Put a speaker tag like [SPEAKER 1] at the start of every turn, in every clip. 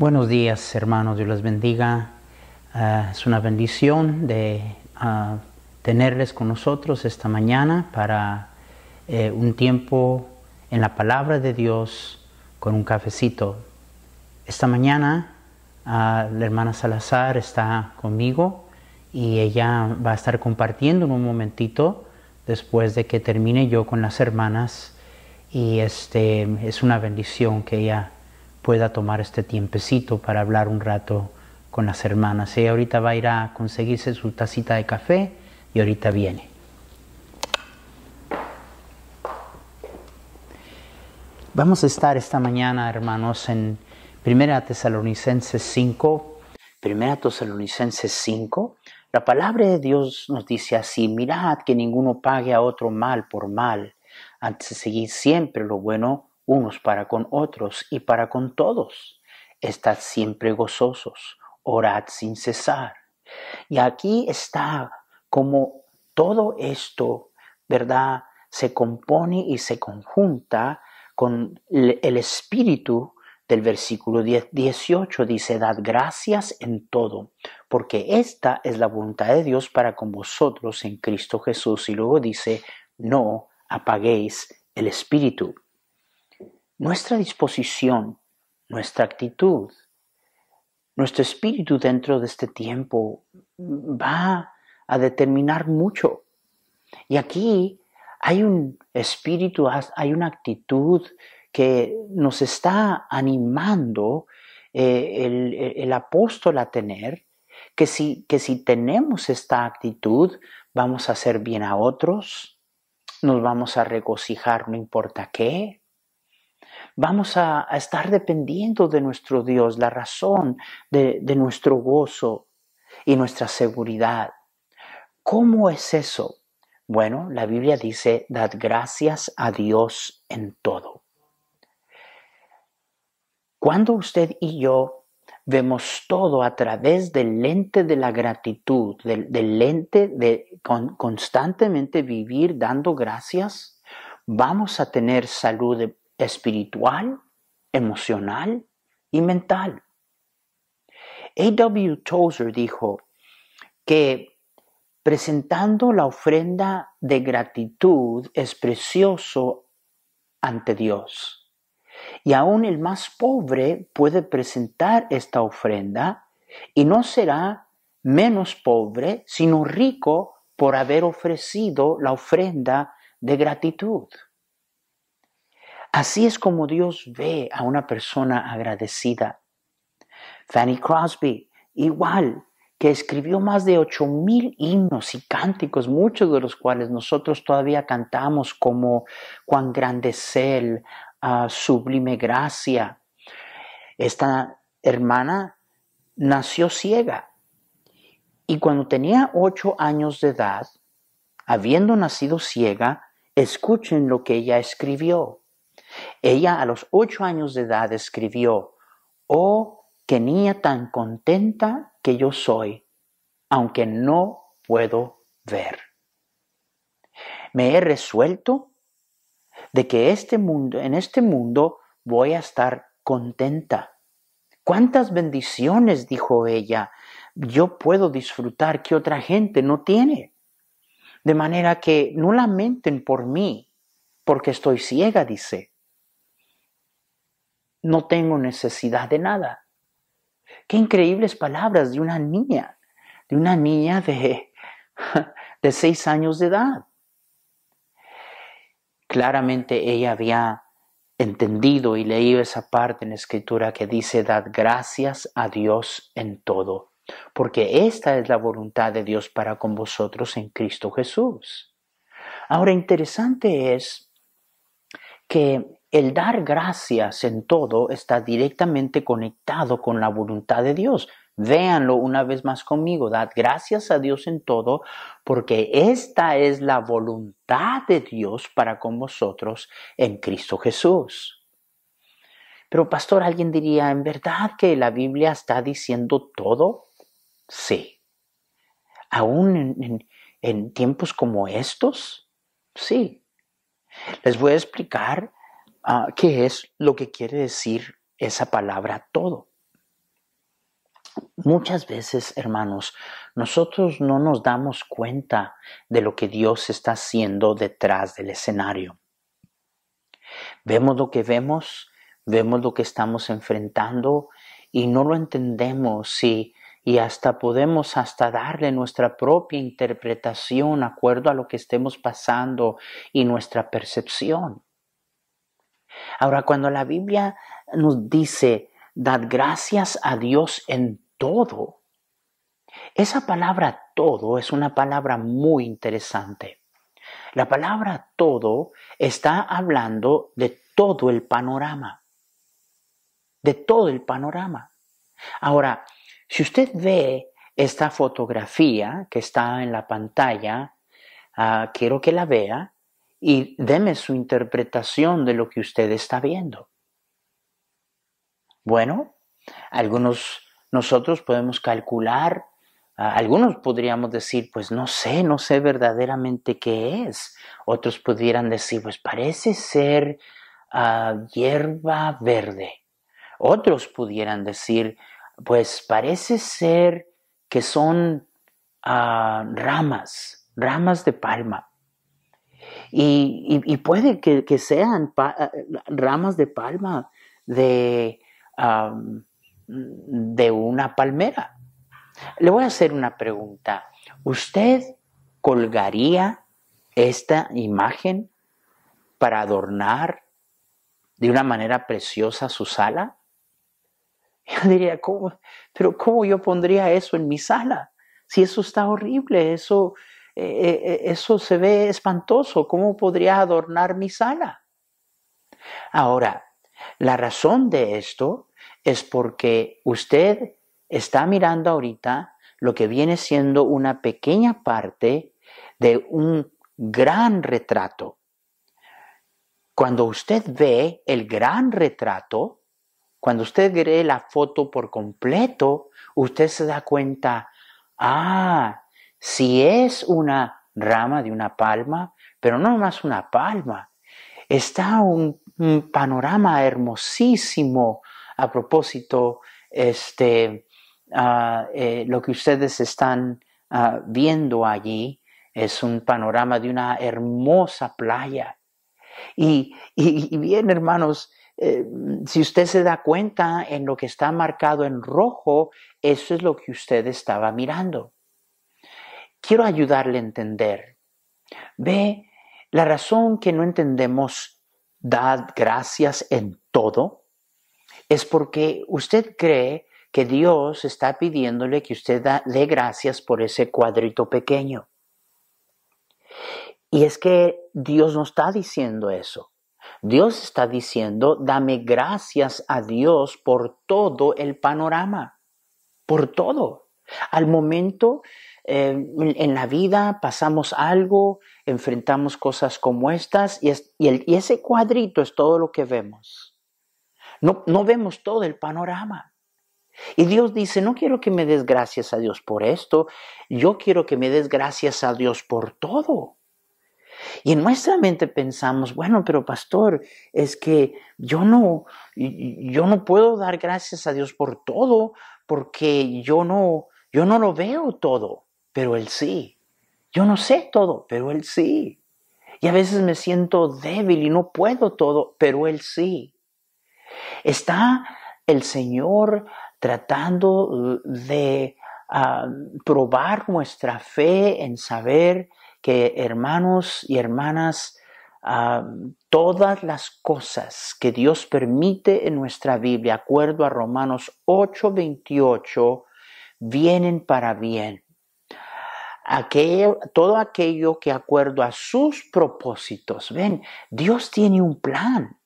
[SPEAKER 1] Buenos días, hermanos, Dios les bendiga. Ah, es una bendición de ah, tenerles con nosotros esta mañana para eh, un tiempo en la palabra de Dios con un cafecito. Esta mañana ah, la hermana Salazar está conmigo y ella va a estar compartiendo en un momentito después de que termine yo con las hermanas y este es una bendición que ella pueda tomar este tiempecito para hablar un rato con las hermanas. Ella ahorita va a ir a conseguirse su tacita de café y ahorita viene. Vamos a estar esta mañana, hermanos, en 1 Tesalonicenses 5. 1 Tesalonicenses 5. La palabra de Dios nos dice así, mirad que ninguno pague a otro mal por mal, antes de seguir siempre lo bueno unos para con otros y para con todos. Estad siempre gozosos, orad sin cesar. Y aquí está como todo esto, ¿verdad? Se compone y se conjunta con el espíritu del versículo 18 dice, dad gracias en todo, porque esta es la voluntad de Dios para con vosotros en Cristo Jesús. Y luego dice, no apaguéis el espíritu nuestra disposición, nuestra actitud, nuestro espíritu dentro de este tiempo va a determinar mucho. Y aquí hay un espíritu, hay una actitud que nos está animando eh, el, apóstol a tener, que si, que si tenemos esta actitud, vamos a hacer bien a otros, nos vamos a regocijar no importa qué, vamos a, estar dependiendo de nuestro Dios, la razón de, nuestro gozo y nuestra seguridad. ¿Cómo es eso? Bueno, la Biblia dice, dad gracias a Dios en todo. Cuando usted y yo vemos todo a través del lente de la gratitud, del, lente de constantemente vivir dando gracias, vamos a tener salud espiritual, emocional y mental. A.W. Tozer dijo que presentando la ofrenda de gratitud es precioso ante Dios. Y aún el más pobre puede presentar esta ofrenda y no será menos pobre, sino rico por haber ofrecido la ofrenda de gratitud. Así es como Dios ve a una persona agradecida. Fanny Crosby, igual, que escribió más de ocho mil himnos y cánticos, muchos de los cuales nosotros todavía cantamos como Cuán grande es Él, ah, Sublime Gracia. Esta hermana nació ciega y cuando tenía ocho años de edad, habiendo nacido ciega, escuchen lo que ella escribió. Ella a los ocho años de edad escribió, Oh, qué niña tan contenta que yo soy, aunque no puedo ver. Me he resuelto de que este mundo, en este mundo voy a estar contenta. ¿Cuántas bendiciones, dijo ella, yo puedo disfrutar que otra gente no tiene? De manera que no lamenten por mí, porque estoy ciega, dice no tengo necesidad de nada. Qué increíbles palabras de una niña, de una niña de, de seis años de edad. Claramente ella había entendido y leído esa parte en la escritura que dice, dad gracias a Dios en todo, porque esta es la voluntad de Dios para con vosotros en Cristo Jesús. Ahora, interesante es que el dar gracias en todo está directamente conectado con la voluntad de Dios. Véanlo una vez más conmigo, dad gracias a Dios en todo, porque esta es la voluntad de Dios para con vosotros en Cristo Jesús. Pero pastor, alguien diría, ¿en verdad que la Biblia está diciendo todo? Sí. ¿Aún en, tiempos como estos? Sí. Les voy a explicar Ah, ¿qué es lo que quiere decir esa palabra todo? Muchas veces, hermanos, nosotros no nos damos cuenta de lo que Dios está haciendo detrás del escenario. Vemos lo que vemos, vemos lo que estamos enfrentando y no lo entendemos y, y hasta podemos hasta darle nuestra propia interpretación acuerdo a lo que estemos pasando y nuestra percepción. Ahora, cuando la Biblia nos dice, dad gracias a Dios en todo, esa palabra todo es una palabra muy interesante. La palabra todo está hablando de todo el panorama, de todo el panorama. Ahora, si usted ve esta fotografía que está en la pantalla, ah, quiero que la vea y deme su interpretación de lo que usted está viendo. Bueno, algunos nosotros podemos calcular, algunos podríamos decir, pues no sé, no sé verdaderamente qué es. Otros pudieran decir, pues parece ser ah, hierba verde. Otros pudieran decir, pues parece ser que son ah, ramas, ramas de palma. Y, puede que, sean ah, ramas de palma de, de una palmera. Le voy a hacer una pregunta. ¿Usted colgaría esta imagen para adornar de una manera preciosa su sala? Yo diría, ¿cómo? pero ¿cómo yo pondría eso en mi sala? Si eso está horrible, eso, eh, eh, eh, eso se ve espantoso, ¿cómo podría adornar mi sala? Ahora, la razón de esto es porque usted está mirando ahorita lo que viene siendo una pequeña parte de un gran retrato. Cuando usted ve el gran retrato, cuando usted ve la foto por completo, usted se da cuenta, ah, si es una rama de una palma, pero no más una palma, está un, panorama hermosísimo a propósito, este, ah, eh, lo que ustedes están ah, viendo allí es un panorama de una hermosa playa. Y, bien, hermanos, eh, si usted se da cuenta en lo que está marcado en rojo, eso es lo que usted estaba mirando. Quiero ayudarle a entender. Ve, la razón que no entendemos, dad gracias en todo, es porque usted cree que Dios está pidiéndole que usted dé gracias por ese cuadrito pequeño. Y es que Dios no está diciendo eso. Dios está diciendo, dame gracias a Dios por todo el panorama, por todo. Al momento eh, en la vida pasamos algo, enfrentamos cosas como estas y, ese cuadrito es todo lo que vemos. No, vemos todo el panorama. Y Dios dice, no quiero que me des gracias a Dios por esto, yo quiero que me des gracias a Dios por todo. Y en nuestra mente pensamos, bueno, pero pastor, es que yo no, yo no puedo dar gracias a Dios por todo porque yo no, yo no lo veo todo, pero Él sí. Yo no sé todo, pero Él sí. Y a veces me siento débil y no puedo todo, pero Él sí. Está el Señor tratando de ah, probar nuestra fe en saber que hermanos y hermanas, ah, todas las cosas que Dios permite en nuestra Biblia, acuerdo a Romanos 8:28, vienen para bien. Todo aquello que acuerdo a sus propósitos, ven, Dios tiene un plan.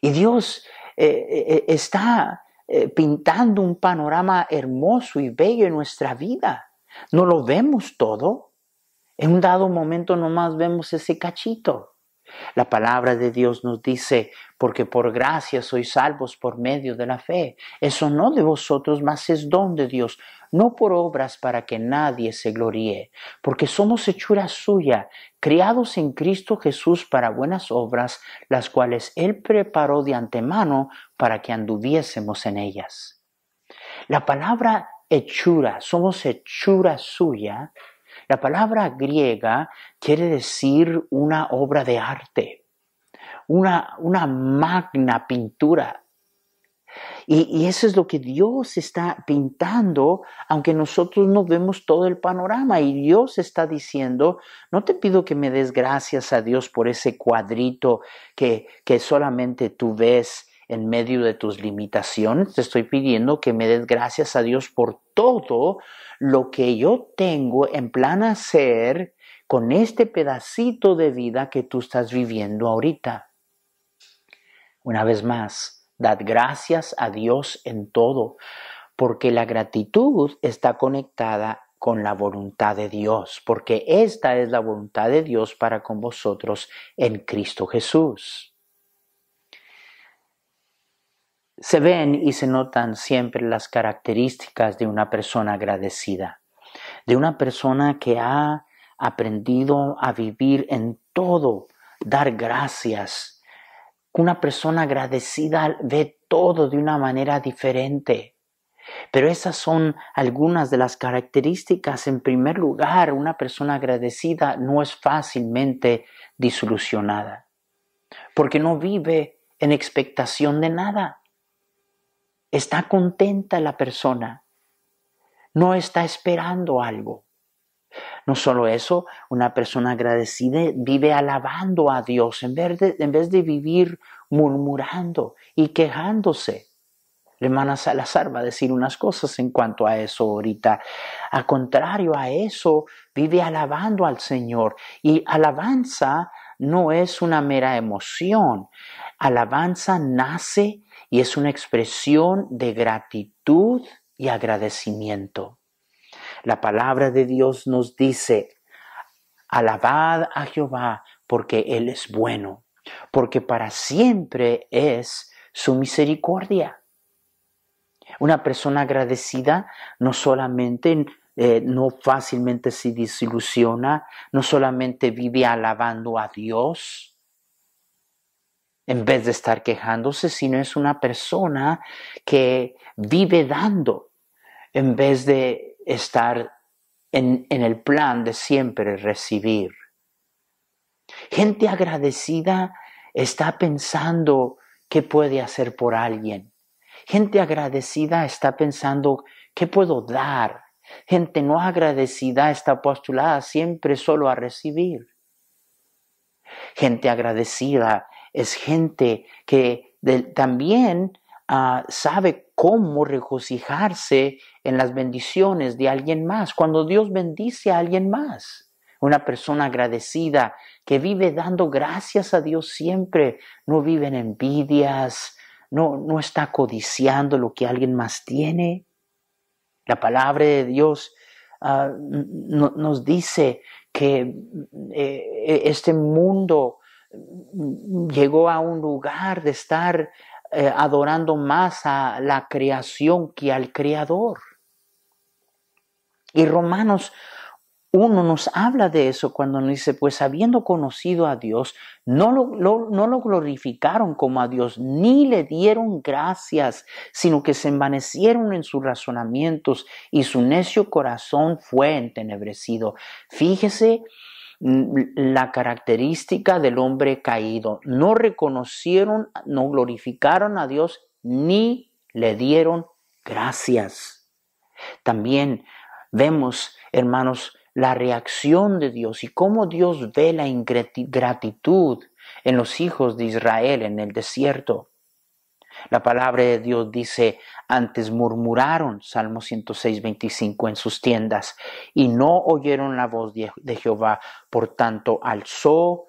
[SPEAKER 1] Y Dios eh, eh, eh, está pintando un panorama hermoso y bello en nuestra vida. No lo vemos todo. En un dado momento nomás vemos ese cachito. La palabra de Dios nos dice, porque por gracia sois salvos por medio de la fe. Eso no de vosotros, mas es don de Dios, no por obras para que nadie se gloríe, porque somos hechura suya, criados en Cristo Jesús para buenas obras, las cuales Él preparó de antemano para que anduviésemos en ellas. La palabra hechura, somos hechura suya, la palabra griega quiere decir una obra de arte, una, una magna pintura. Y, eso es lo que Dios está pintando, aunque nosotros no vemos todo el panorama. Y Dios está diciendo, no te pido que me des gracias a Dios por ese cuadrito que, que solamente tú ves en medio de tus limitaciones. Te estoy pidiendo que me des gracias a Dios por todo lo que yo tengo en plan hacer con este pedacito de vida que tú estás viviendo ahorita. Una vez más, dad gracias a Dios en todo, porque la gratitud está conectada con la voluntad de Dios, porque esta es la voluntad de Dios para con vosotros en Cristo Jesús. Se ven y se notan siempre las características de una persona agradecida, de una persona que ha aprendido a vivir en todo, dar gracias. Una persona agradecida ve todo de una manera diferente. Pero esas son algunas de las características. En primer lugar, una persona agradecida no es fácilmente disolucionada, porque no vive en expectación de nada. Está contenta la persona. No está esperando algo. No solo eso, una persona agradecida vive alabando a Dios en vez de, en vez de vivir murmurando y quejándose. La hermana Salazar va a decir unas cosas en cuanto a eso ahorita. A contrario a eso, vive alabando al Señor. Y alabanza no es una mera emoción. Alabanza nace y es una expresión de gratitud y agradecimiento. La palabra de Dios nos dice, alabad a Jehová porque Él es bueno, porque para siempre es su misericordia. Una persona agradecida no solamente eh, no fácilmente se desilusiona, no solamente vive alabando a Dios, en vez de estar quejándose, sino es una persona que vive dando en vez de estar en, en el plan de siempre recibir. Gente agradecida está pensando qué puede hacer por alguien. Gente agradecida está pensando qué puedo dar. Gente no agradecida está postulada siempre solo a recibir. Gente agradecida es gente que también ah, sabe cómo regocijarse en las bendiciones de alguien más, cuando Dios bendice a alguien más. Una persona agradecida que vive dando gracias a Dios siempre, no vive en envidias, no, no está codiciando lo que alguien más tiene. La palabra de Dios ah, nos dice que eh, este mundo llegó a un lugar de estar eh, adorando más a la creación que al creador. Y Romanos 1 nos habla de eso cuando nos dice, pues habiendo conocido a Dios, no lo, no lo glorificaron como a Dios, ni le dieron gracias, sino que se envanecieron en sus razonamientos y su necio corazón fue entenebrecido. Fíjese la característica del hombre caído. No reconocieron, no glorificaron a Dios ni le dieron gracias. También vemos, hermanos, la reacción de Dios y cómo Dios ve la ingratitud en los hijos de Israel en el desierto. La palabra de Dios dice, antes murmuraron, Salmo 106, 25, en sus tiendas, y no oyeron la voz de, Jehová, por tanto alzó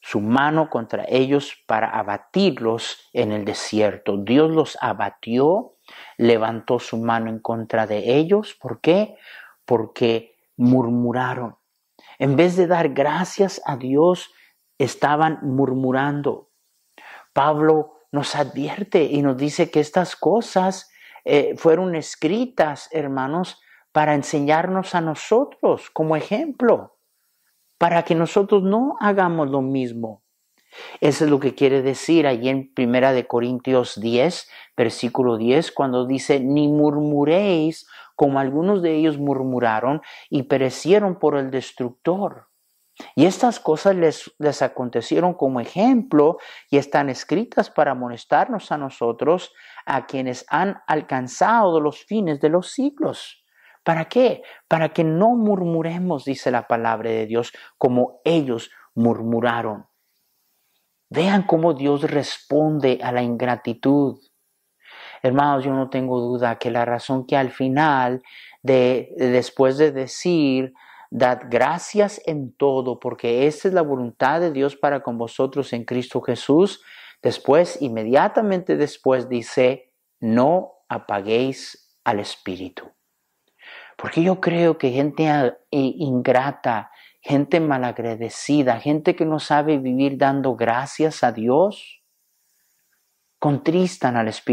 [SPEAKER 1] su mano contra ellos para abatirlos en el desierto. Dios los abatió, levantó su mano en contra de ellos. ¿Por qué? Porque murmuraron. En vez de dar gracias a Dios, estaban murmurando. Pablo nos advierte y nos dice que estas cosas eh, fueron escritas, hermanos, para enseñarnos a nosotros como ejemplo, para que nosotros no hagamos lo mismo. Eso es lo que quiere decir allí en Primera de Corintios 10, versículo 10, cuando dice, ni murmuréis como algunos de ellos murmuraron y perecieron por el destructor. Y estas cosas les, les acontecieron como ejemplo y están escritas para amonestarnos a nosotros, a quienes han alcanzado los fines de los siglos. ¿Para qué? Para que no murmuremos, dice la palabra de Dios, como ellos murmuraron. Vean cómo Dios responde a la ingratitud. Hermanos, yo no tengo duda que la razón que al final, de, después de decir, dad gracias en todo, porque esta es la voluntad de Dios para con vosotros en Cristo Jesús, después, inmediatamente después dice, no apaguéis al Espíritu. Porque yo creo que gente ingrata, gente malagradecida, gente que no sabe vivir dando gracias a Dios, contristan al Espíritu.